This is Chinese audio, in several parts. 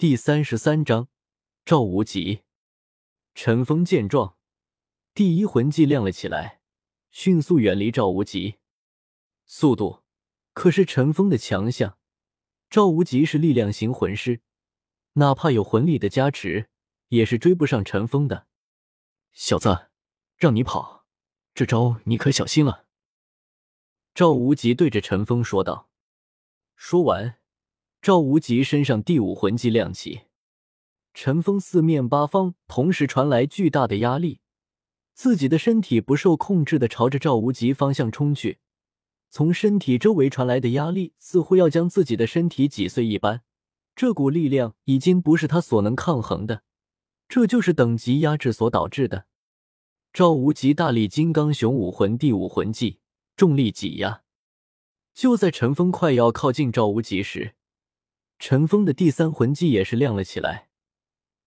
第三十三章，赵无极。陈峰见状，第一魂技亮了起来，迅速远离赵无极。速度可是陈峰的强项。赵无极是力量型魂师，哪怕有魂力的加持，也是追不上陈峰的。小子，让你跑，这招你可小心了。赵无极对着陈峰说道。说完。赵无极身上第五魂技亮起，陈峰四面八方同时传来巨大的压力，自己的身体不受控制的朝着赵无极方向冲去。从身体周围传来的压力似乎要将自己的身体挤碎一般，这股力量已经不是他所能抗衡的，这就是等级压制所导致的。赵无极大力金刚熊武魂第五魂技重力挤压，就在陈峰快要靠近赵无极时。陈峰的第三魂技也是亮了起来，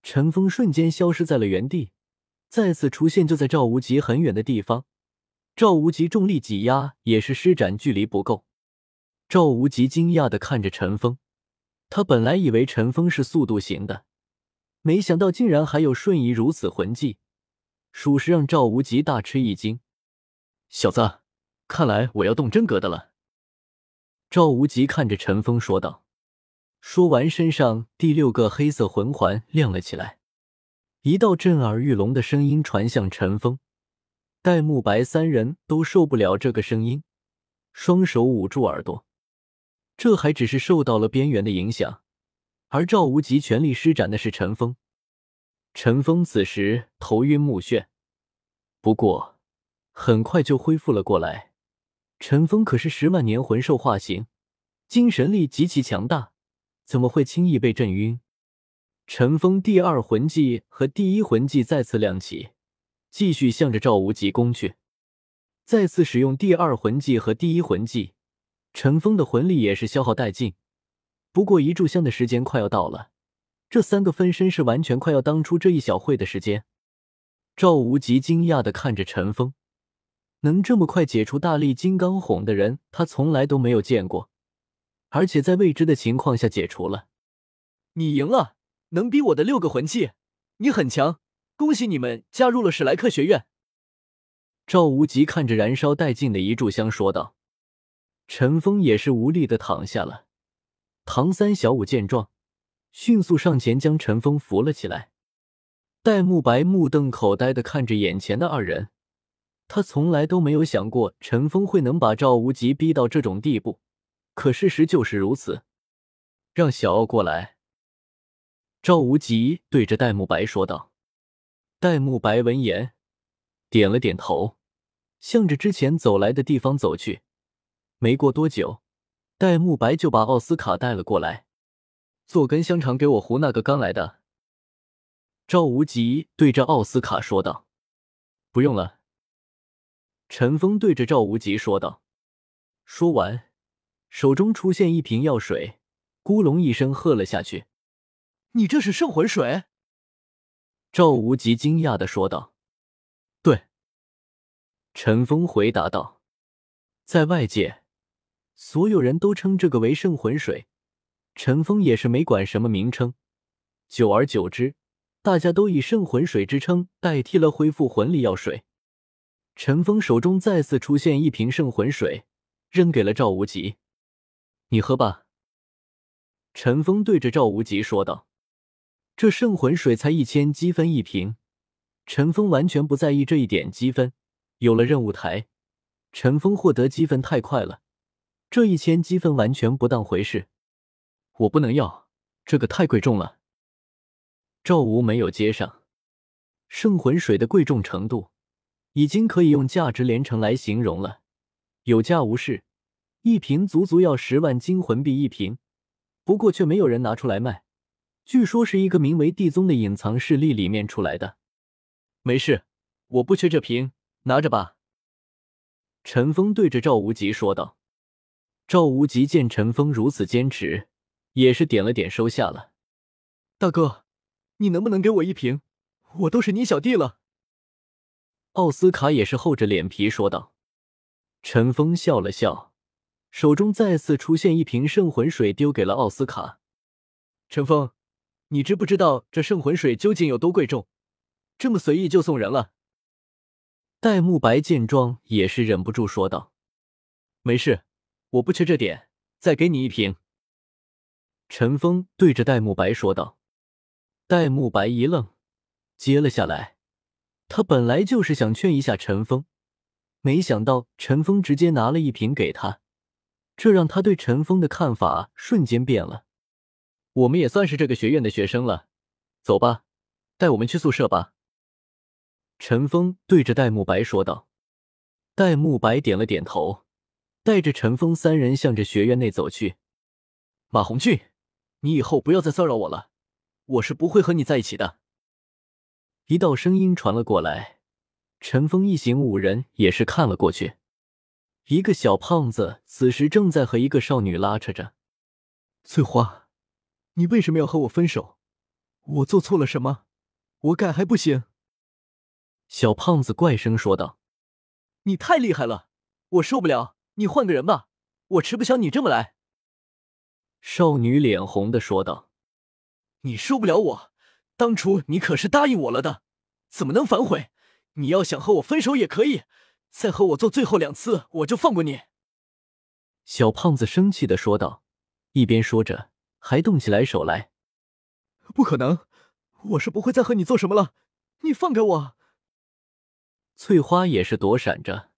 陈峰瞬间消失在了原地，再次出现就在赵无极很远的地方。赵无极重力挤压也是施展距离不够。赵无极惊讶的看着陈峰，他本来以为陈峰是速度型的，没想到竟然还有瞬移如此魂技，属实让赵无极大吃一惊。小子，看来我要动真格的了。赵无极看着陈峰说道。说完，身上第六个黑色魂环亮了起来，一道震耳欲聋的声音传向陈峰、戴沐白三人，都受不了这个声音，双手捂住耳朵。这还只是受到了边缘的影响，而赵无极全力施展的是陈峰。陈峰此时头晕目眩，不过很快就恢复了过来。陈峰可是十万年魂兽化形，精神力极其强大。怎么会轻易被震晕？陈峰第二魂技和第一魂技再次亮起，继续向着赵无极攻去。再次使用第二魂技和第一魂技，陈峰的魂力也是消耗殆尽。不过一炷香的时间快要到了，这三个分身是完全快要当出这一小会的时间。赵无极惊讶的看着陈峰，能这么快解除大力金刚哄的人，他从来都没有见过。而且在未知的情况下解除了，你赢了，能逼我的六个魂技，你很强，恭喜你们加入了史莱克学院。赵无极看着燃烧殆尽的一炷香说道。陈峰也是无力的躺下了。唐三、小五见状，迅速上前将陈峰扶了起来。戴沐白目瞪口呆的看着眼前的二人，他从来都没有想过陈峰会能把赵无极逼到这种地步。可事实就是如此。让小奥过来。赵无极对着戴沐白说道。戴沐白闻言，点了点头，向着之前走来的地方走去。没过多久，戴沐白就把奥斯卡带了过来。做根香肠给我糊那个刚来的。赵无极对着奥斯卡说道。不用了。陈峰对着赵无极说道。说完。手中出现一瓶药水，咕隆一声喝了下去。你这是圣魂水？赵无极惊讶的说道。对，陈峰回答道。在外界，所有人都称这个为圣魂水，陈峰也是没管什么名称。久而久之，大家都以圣魂水之称代替了恢复魂力药水。陈峰手中再次出现一瓶圣魂水，扔给了赵无极。你喝吧。”陈峰对着赵无极说道，“这圣魂水才一千积分一瓶。”陈峰完全不在意这一点积分。有了任务台，陈峰获得积分太快了，这一千积分完全不当回事。我不能要，这个太贵重了。赵无没有接上。圣魂水的贵重程度，已经可以用价值连城来形容了，有价无市。一瓶足足要十万金魂币一瓶，不过却没有人拿出来卖。据说是一个名为地宗的隐藏势力里面出来的。没事，我不缺这瓶，拿着吧。陈峰对着赵无极说道。赵无极见陈峰如此坚持，也是点了点，收下了。大哥，你能不能给我一瓶？我都是你小弟了。奥斯卡也是厚着脸皮说道。陈峰笑了笑。手中再次出现一瓶圣魂水，丢给了奥斯卡。陈峰，你知不知道这圣魂水究竟有多贵重？这么随意就送人了？”戴沐白见状也是忍不住说道：“没事，我不缺这点，再给你一瓶。”陈峰对着戴沐白说道。戴沐白一愣，接了下来。他本来就是想劝一下陈峰，没想到陈峰直接拿了一瓶给他，这让他对陈峰的看法瞬间变了。我们也算是这个学院的学生了，走吧，带我们去宿舍吧。陈峰对着戴沐白说道。戴沐白点了点头，带着陈峰三人向着学院内走去。马红俊，你以后不要再骚扰我了，我是不会和你在一起的。一道声音传了过来，陈峰一行五人也是看了过去。一个小胖子此时正在和一个少女拉扯着。翠花，你为什么要和我分手？我做错了什么？我改还不行？小胖子怪声说道：“你太厉害了，我受不了！你换个人吧，我吃不消你这么来。”少女脸红的说道：“你受不了我。”当初你可是答应我了的，怎么能反悔？你要想和我分手也可以，再和我做最后两次，我就放过你。”小胖子生气的说道，一边说着还动起来手来。“不可能，我是不会再和你做什么了，你放开我！”翠花也是躲闪着，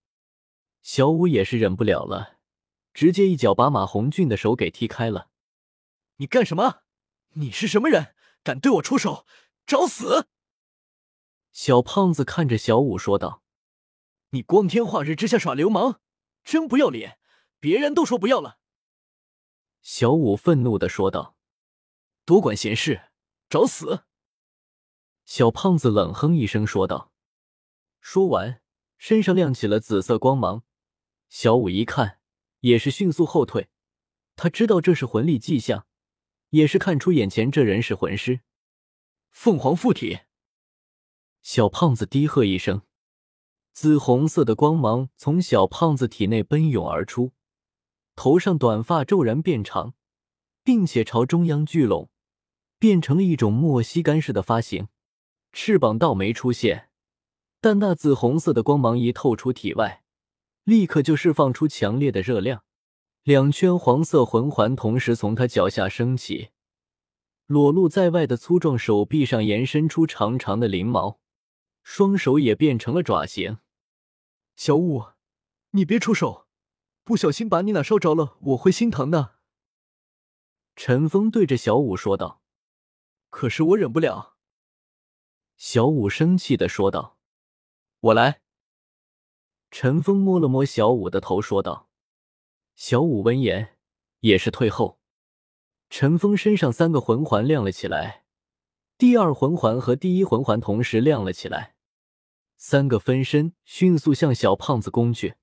小五也是忍不了了，直接一脚把马红俊的手给踢开了。“你干什么？你是什么人？”敢对我出手，找死！小胖子看着小五说道：“你光天化日之下耍流氓，真不要脸！别人都说不要了。”小五愤怒的说道：“多管闲事，找死！”小胖子冷哼一声说道。说完，身上亮起了紫色光芒。小五一看，也是迅速后退。他知道这是魂力迹象。也是看出眼前这人是魂师，凤凰附体。小胖子低喝一声，紫红色的光芒从小胖子体内奔涌而出，头上短发骤然变长，并且朝中央聚拢，变成了一种莫西干式的发型。翅膀倒没出现，但那紫红色的光芒一透出体外，立刻就释放出强烈的热量。两圈黄色魂环同时从他脚下升起，裸露在外的粗壮手臂上延伸出长长的鳞毛，双手也变成了爪形。小五，你别出手，不小心把你哪烧着了，我会心疼的。陈峰对着小五说道。可是我忍不了。小五生气的说道。我来。陈峰摸了摸小五的头，说道。小五闻言也是退后，陈峰身上三个魂环亮了起来，第二魂环和第一魂环同时亮了起来，三个分身迅速向小胖子攻去。